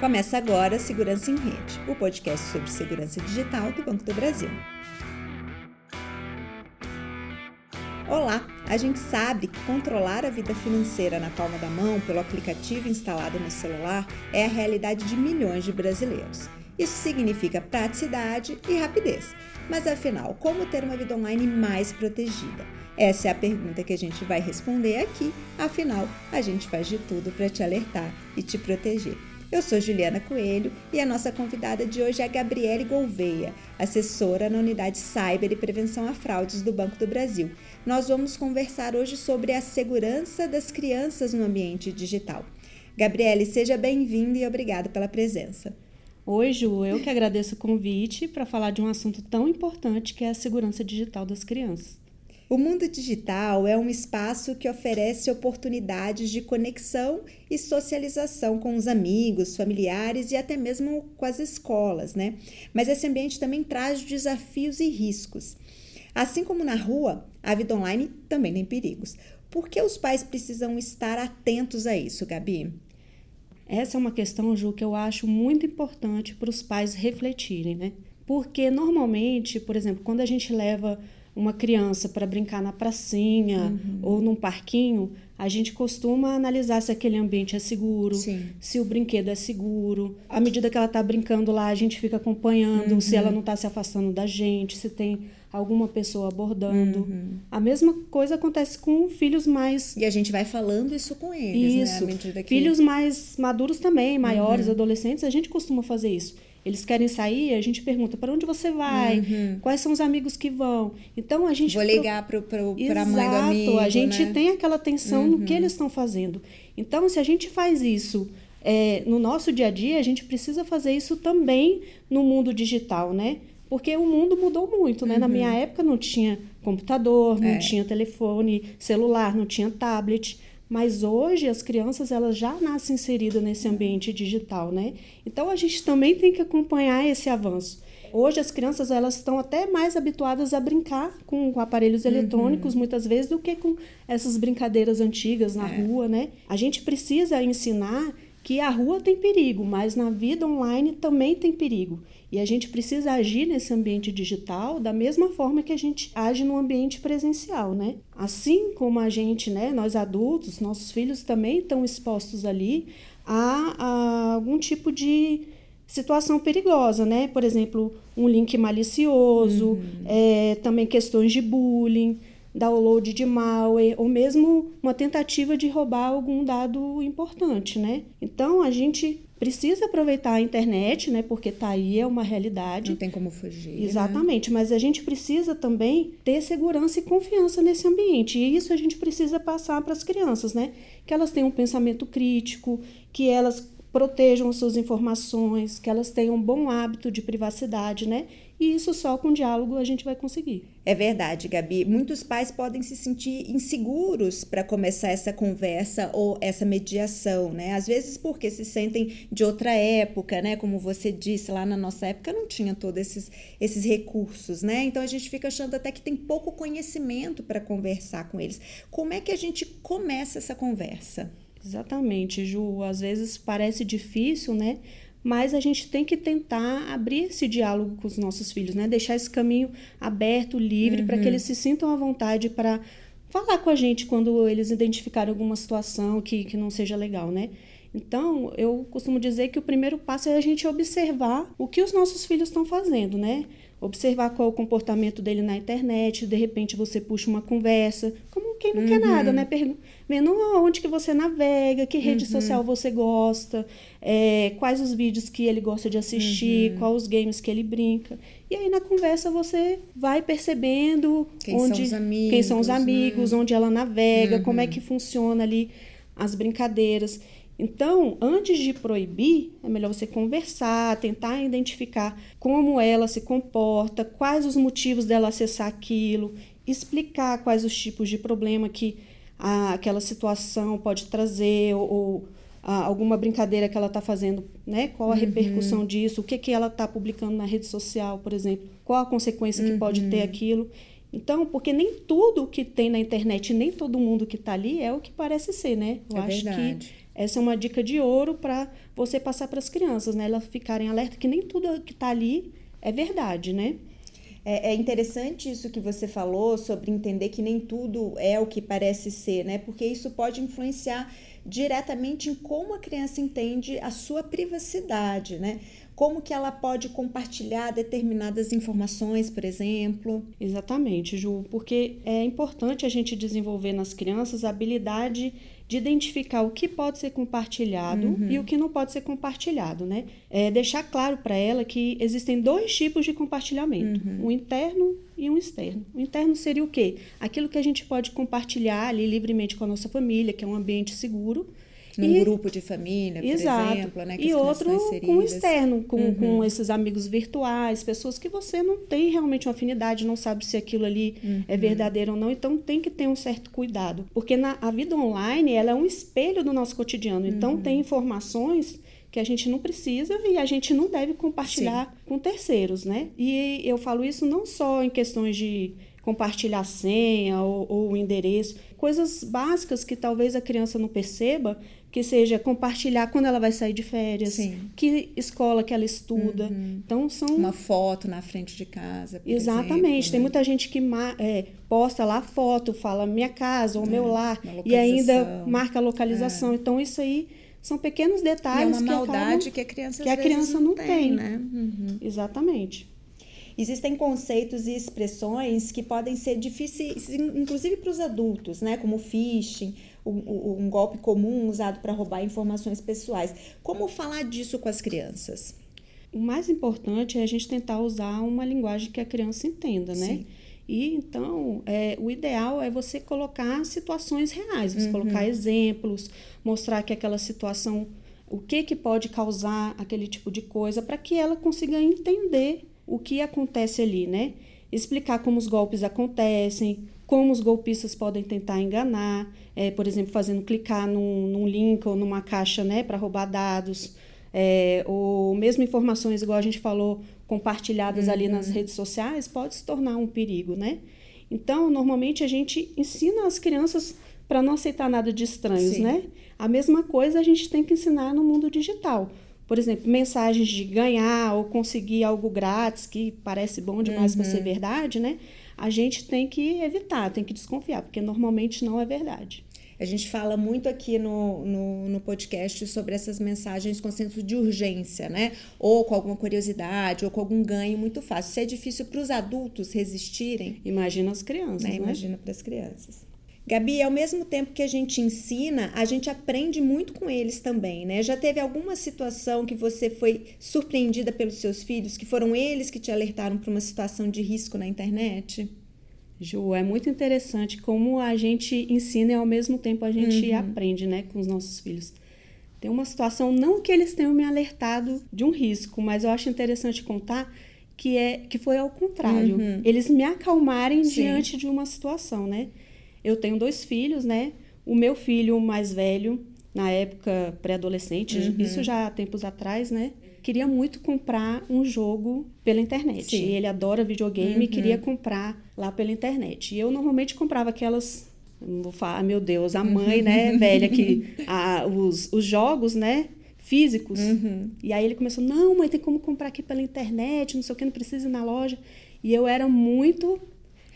Começa agora Segurança em Rede, o podcast sobre segurança digital do Banco do Brasil. Olá! A gente sabe que controlar a vida financeira na palma da mão pelo aplicativo instalado no celular é a realidade de milhões de brasileiros. Isso significa praticidade e rapidez. Mas afinal, como ter uma vida online mais protegida? Essa é a pergunta que a gente vai responder aqui, afinal, a gente faz de tudo para te alertar e te proteger. Eu sou Juliana Coelho e a nossa convidada de hoje é a Gabriele Gouveia, assessora na unidade Cyber e Prevenção a Fraudes do Banco do Brasil. Nós vamos conversar hoje sobre a segurança das crianças no ambiente digital. Gabriele, seja bem-vinda e obrigada pela presença. Oi, Ju, eu que agradeço o convite para falar de um assunto tão importante que é a segurança digital das crianças. O mundo digital é um espaço que oferece oportunidades de conexão e socialização com os amigos, familiares e até mesmo com as escolas, né? Mas esse ambiente também traz desafios e riscos. Assim como na rua, a vida online também tem perigos. Por que os pais precisam estar atentos a isso, Gabi? Essa é uma questão, Ju, que eu acho muito importante para os pais refletirem, né? Porque normalmente, por exemplo, quando a gente leva uma criança para brincar na pracinha uhum. ou num parquinho, a gente costuma analisar se aquele ambiente é seguro, Sim. se o brinquedo é seguro. À medida que ela está brincando lá, a gente fica acompanhando uhum. se ela não está se afastando da gente, se tem alguma pessoa abordando. Uhum. A mesma coisa acontece com filhos mais. E a gente vai falando isso com eles, né, isso. né? Que... Filhos mais maduros também, maiores, uhum. adolescentes, a gente costuma fazer isso. Eles querem sair, a gente pergunta para onde você vai, uhum. quais são os amigos que vão. Então a gente vou ligar para a mãe do amigo. A gente né? tem aquela atenção uhum. no que uhum. eles estão fazendo. Então se a gente faz isso é, no nosso dia a dia, a gente precisa fazer isso também no mundo digital, né? Porque o mundo mudou muito, né? Uhum. Na minha época não tinha computador, não é. tinha telefone celular, não tinha tablet. Mas hoje as crianças elas já nascem inseridas nesse ambiente digital, né? Então a gente também tem que acompanhar esse avanço. Hoje as crianças elas estão até mais habituadas a brincar com, com aparelhos uhum. eletrônicos muitas vezes do que com essas brincadeiras antigas na é. rua, né? A gente precisa ensinar que a rua tem perigo, mas na vida online também tem perigo. E a gente precisa agir nesse ambiente digital da mesma forma que a gente age no ambiente presencial, né? Assim como a gente, né, nós adultos, nossos filhos também estão expostos ali a, a algum tipo de situação perigosa, né? Por exemplo, um link malicioso, uhum. é, também questões de bullying, download de malware ou mesmo uma tentativa de roubar algum dado importante, né? Então a gente precisa aproveitar a internet, né? Porque tá aí, é uma realidade. Não tem como fugir. Né? Exatamente, né? mas a gente precisa também ter segurança e confiança nesse ambiente. E isso a gente precisa passar para as crianças, né? Que elas tenham um pensamento crítico, que elas protejam as suas informações, que elas tenham um bom hábito de privacidade, né? E isso só com diálogo a gente vai conseguir. É verdade, Gabi. Muitos pais podem se sentir inseguros para começar essa conversa ou essa mediação, né? Às vezes porque se sentem de outra época, né? Como você disse, lá na nossa época não tinha todos esses, esses recursos, né? Então a gente fica achando até que tem pouco conhecimento para conversar com eles. Como é que a gente começa essa conversa? Exatamente, Ju. Às vezes parece difícil, né? Mas a gente tem que tentar abrir esse diálogo com os nossos filhos, né? Deixar esse caminho aberto, livre, uhum. para que eles se sintam à vontade para falar com a gente quando eles identificarem alguma situação que, que não seja legal, né? Então, eu costumo dizer que o primeiro passo é a gente observar o que os nossos filhos estão fazendo, né? Observar qual é o comportamento dele na internet, de repente você puxa uma conversa, quem não uhum. quer nada, né? vendo onde que você navega, que rede uhum. social você gosta, é, quais os vídeos que ele gosta de assistir, uhum. quais os games que ele brinca. E aí na conversa você vai percebendo quem onde, são os amigos, quem são os amigos né? onde ela navega, uhum. como é que funciona ali as brincadeiras. Então, antes de proibir, é melhor você conversar, tentar identificar como ela se comporta, quais os motivos dela acessar aquilo, explicar quais os tipos de problema que a, aquela situação pode trazer, ou, ou a, alguma brincadeira que ela está fazendo, né? Qual a uhum. repercussão disso, o que, que ela está publicando na rede social, por exemplo, qual a consequência que uhum. pode ter uhum. aquilo. Então, porque nem tudo que tem na internet, nem todo mundo que está ali é o que parece ser, né? Eu é acho verdade. que essa é uma dica de ouro para você passar para as crianças, né? Elas ficarem alerta que nem tudo que está ali é verdade, né? É, é, interessante isso que você falou sobre entender que nem tudo é o que parece ser, né? Porque isso pode influenciar diretamente em como a criança entende a sua privacidade, né? Como que ela pode compartilhar determinadas informações, por exemplo? Exatamente, Ju, porque é importante a gente desenvolver nas crianças a habilidade de identificar o que pode ser compartilhado uhum. e o que não pode ser compartilhado, né? É deixar claro para ela que existem dois tipos de compartilhamento, uhum. um interno e um externo. O interno seria o quê? Aquilo que a gente pode compartilhar ali livremente com a nossa família, que é um ambiente seguro, num e, grupo de família, por exato. exemplo, né? E outro com o externo, com, uhum. com esses amigos virtuais, pessoas que você não tem realmente uma afinidade, não sabe se aquilo ali é uhum. é verdadeiro ou não, então tem que ter um certo cuidado. Porque na, a vida online, ela é um espelho do nosso cotidiano, então uhum. tem informações que a gente não precisa e a gente não deve compartilhar Sim. com terceiros, né? E eu falo isso não só em questões de compartilhar senha ou, ou endereço, coisas básicas que talvez a criança não perceba, que seja compartilhar quando ela vai sair de férias, Sim. que escola que ela estuda. Uhum. Então são uma foto na frente de casa. Exatamente. Exemplo, né? Tem muita gente que é, posta lá foto, fala minha casa ou é, meu lar e ainda marca a localização. É. Então isso aí são pequenos detalhes e é uma maldade que, acabam, que a criança que a criança não, não tem, tem, né? Uhum. Exatamente. Existem conceitos e expressões que podem ser difíceis, inclusive para os adultos, né? Como phishing, um, um golpe comum usado para roubar informações pessoais. Como falar disso com as crianças? O mais importante é a gente tentar usar uma linguagem que a criança entenda, né? Sim. E então, é, o ideal é você colocar situações reais, você uhum. colocar exemplos, mostrar que aquela situação, o que, que pode causar aquele tipo de coisa, para que ela consiga entender o que acontece ali, né? Explicar como os golpes acontecem, como os golpistas podem tentar enganar, é, por exemplo, fazendo clicar num, num link ou numa caixa, né, para roubar dados, é, ou mesmo informações, igual a gente falou, compartilhadas uhum. ali nas redes sociais, pode se tornar um perigo, né? Então, normalmente a gente ensina as crianças para não aceitar nada de estranhos, Sim. né? A mesma coisa a gente tem que ensinar no mundo digital por exemplo, mensagens de ganhar ou conseguir algo grátis que parece bom demais uhum. para ser verdade, né? A gente tem que evitar, tem que desconfiar, porque normalmente não é verdade. A gente fala muito aqui no, no, no, podcast sobre essas mensagens com senso de urgência, né? Ou com alguma curiosidade, ou com algum ganho muito fácil. Se é difícil para os adultos resistirem. Imagina as crianças. Né? né? Imagina para as crianças. Gabi, ao mesmo tempo que a gente ensina, a gente aprende muito com eles também, né? Já teve alguma situação que você foi surpreendida pelos seus filhos, que foram eles que te alertaram para uma situação de risco na internet? Ju, é muito interessante como a gente ensina e ao mesmo tempo a gente uhum. aprende, né, com os nossos filhos. Tem uma situação, não que eles tenham me alertado de um risco, mas eu acho interessante contar que é que foi ao contrário. Uhum. Eles me acalmarem Sim. diante de uma situação, né? Eu tenho dois filhos, né? O meu filho mais velho, na época pré-adolescente, uhum. isso já há tempos atrás, né? Queria muito comprar um jogo pela internet. Sim. E ele adora videogame e queria uhum. comprar lá pela internet. E eu normalmente comprava aquelas não vou falar, meu Deus, a mãe, né, velha, que a, os, os jogos, né, físicos. Uhum. E aí ele começou, não, mãe, tem como comprar aqui pela internet, não sei o que, não precisa ir na loja. E eu era muito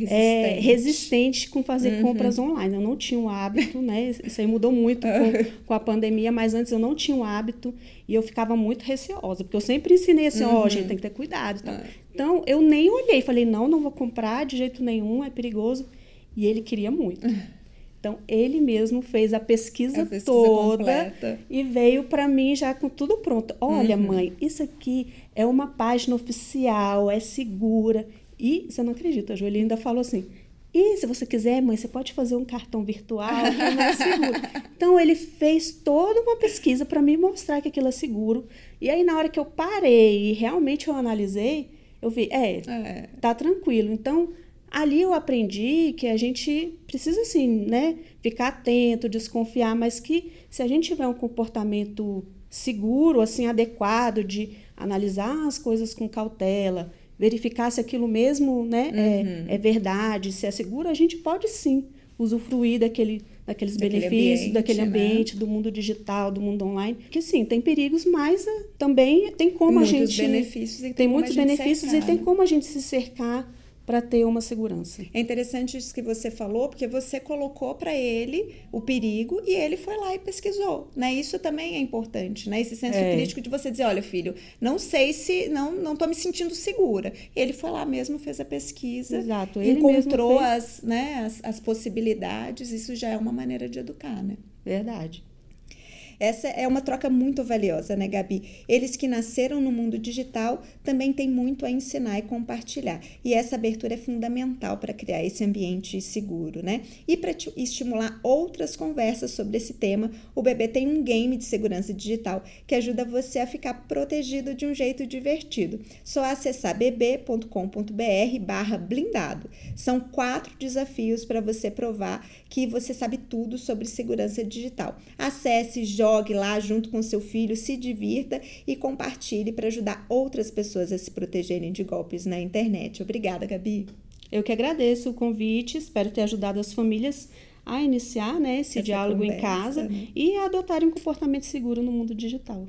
resistente, é, resistente com fazer uhum. compras online. Eu não tinha o hábito, né? Isso aí mudou muito com, com, a pandemia, mas antes eu não tinha o hábito e eu ficava muito receosa, porque eu sempre ensinei assim, ó, uhum. oh, gente, tem que ter cuidado. Então, então eu nem olhei, falei, não, não vou comprar de jeito nenhum, é perigoso. E ele queria muito. Então, ele mesmo fez a pesquisa, a pesquisa toda completa. e veio para mim já com tudo pronto. Olha, uhum. mãe, isso aqui é uma página oficial, é segura. E você não acredita, a Joelha ainda falou assim: e se você quiser, mãe, você pode fazer um cartão virtual, não é seguro. então ele fez toda uma pesquisa para me mostrar que aquilo é seguro. E aí na hora que eu parei e realmente eu analisei, eu vi, é, é. tá tranquilo. Então ali eu aprendi que a gente precisa assim, né, ficar atento, desconfiar, mas que se a gente tiver um comportamento seguro, assim adequado de analisar as coisas com cautela, verificar se aquilo mesmo né, é, uhum. é, é, verdade, se é seguro, a gente pode sim usufruir daquele, daqueles daquele benefícios, ambiente, daquele ambiente, né? do mundo digital, do mundo online. Que sim, tem perigos, mas eh, também tem como muitos a gente. Benefícios e tem, tem muitos benefícios cercar, e tem né? como a gente se cercar para ter uma segurança. É interessante isso que você falou, porque você colocou para ele o perigo e ele foi lá e pesquisou, né? Isso também é importante, né? Esse senso é. crítico de você dizer, olha, filho, não sei se não não tô me sentindo segura. Ele foi lá mesmo, fez a pesquisa, Exato. Ele encontrou as, né, as, as possibilidades. Isso já é uma maneira de educar, né? Verdade. Essa é uma troca muito valiosa, né, Gabi? Eles que nasceram no mundo digital também têm muito a ensinar e compartilhar. E essa abertura é fundamental para criar esse ambiente seguro, né? E para estimular outras conversas sobre esse tema, o bebê tem um game de segurança digital que ajuda você a ficar protegido de um jeito divertido. Só acessar bb.com.br barra blindado. São quatro desafios para você provar que você sabe tudo sobre segurança digital. Acesse, jogue lá junto com seu filho, se divirta e compartilhe para ajudar outras pessoas a se protegerem de golpes na internet. Obrigada, Gabi. Eu que agradeço o convite, espero ter ajudado as famílias a iniciar né, esse Essa diálogo conversa, em casa né? e a adotarem um comportamento seguro no mundo digital.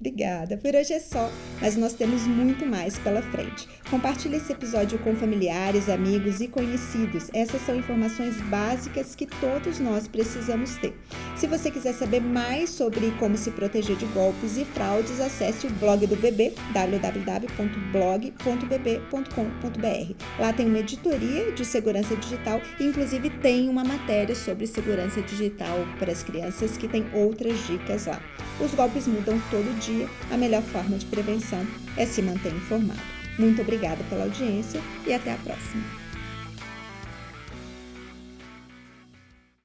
Obrigada. Por hoje é só, mas nós temos muito mais pela frente. Compartilhe esse episódio com familiares, amigos e conhecidos. Essas são informações básicas que todos nós precisamos ter. Se você quiser saber mais sobre como se proteger de golpes e fraudes, acesse o blog do bebê www.blog.bb.com.br. Lá tem uma editoria de segurança digital e inclusive tem uma matéria sobre segurança digital para as crianças que tem outras dicas lá. Os golpes mudam todo dia, a melhor forma de prevenção é se manter informado. Muito obrigada pela audiência e até a próxima.